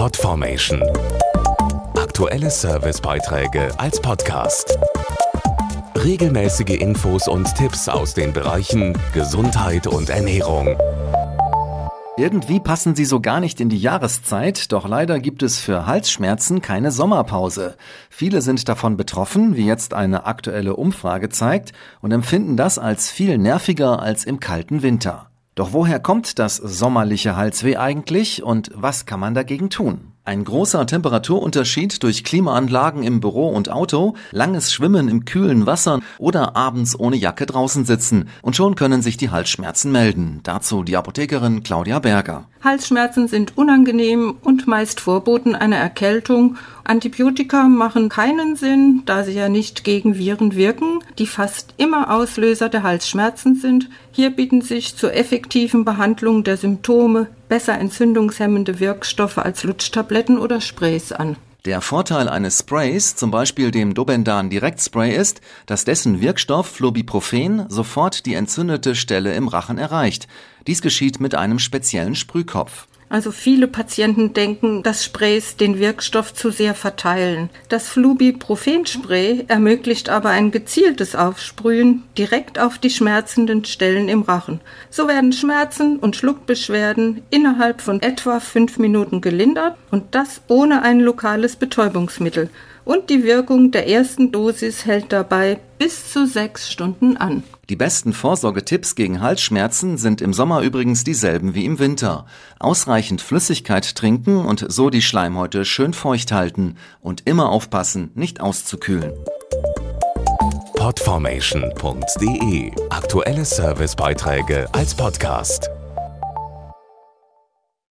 Podformation. Aktuelle Servicebeiträge als Podcast. Regelmäßige Infos und Tipps aus den Bereichen Gesundheit und Ernährung. Irgendwie passen sie so gar nicht in die Jahreszeit, doch leider gibt es für Halsschmerzen keine Sommerpause. Viele sind davon betroffen, wie jetzt eine aktuelle Umfrage zeigt, und empfinden das als viel nerviger als im kalten Winter. Doch woher kommt das sommerliche Halsweh eigentlich und was kann man dagegen tun? Ein großer Temperaturunterschied durch Klimaanlagen im Büro und Auto, langes Schwimmen im kühlen Wasser oder abends ohne Jacke draußen sitzen und schon können sich die Halsschmerzen melden. Dazu die Apothekerin Claudia Berger. Halsschmerzen sind unangenehm und meist Vorboten einer Erkältung. Antibiotika machen keinen Sinn, da sie ja nicht gegen Viren wirken, die fast immer Auslöser der Halsschmerzen sind. Hier bieten sich zur effektiven Behandlung der Symptome besser entzündungshemmende Wirkstoffe als Lutschtabletten oder Sprays an. Der Vorteil eines Sprays, zum Beispiel dem Dobendan Direktspray, ist, dass dessen Wirkstoff Flobiprofen sofort die entzündete Stelle im Rachen erreicht. Dies geschieht mit einem speziellen Sprühkopf. Also viele Patienten denken, dass Sprays den Wirkstoff zu sehr verteilen. Das Flubiprofen-Spray ermöglicht aber ein gezieltes Aufsprühen direkt auf die schmerzenden Stellen im Rachen. So werden Schmerzen und Schluckbeschwerden innerhalb von etwa fünf Minuten gelindert und das ohne ein lokales Betäubungsmittel. Und die Wirkung der ersten Dosis hält dabei bis zu sechs Stunden an. Die besten Vorsorgetipps gegen Halsschmerzen sind im Sommer übrigens dieselben wie im Winter. Ausreichend Flüssigkeit trinken und so die Schleimhäute schön feucht halten und immer aufpassen, nicht auszukühlen. Podformation.de Aktuelle Servicebeiträge als Podcast.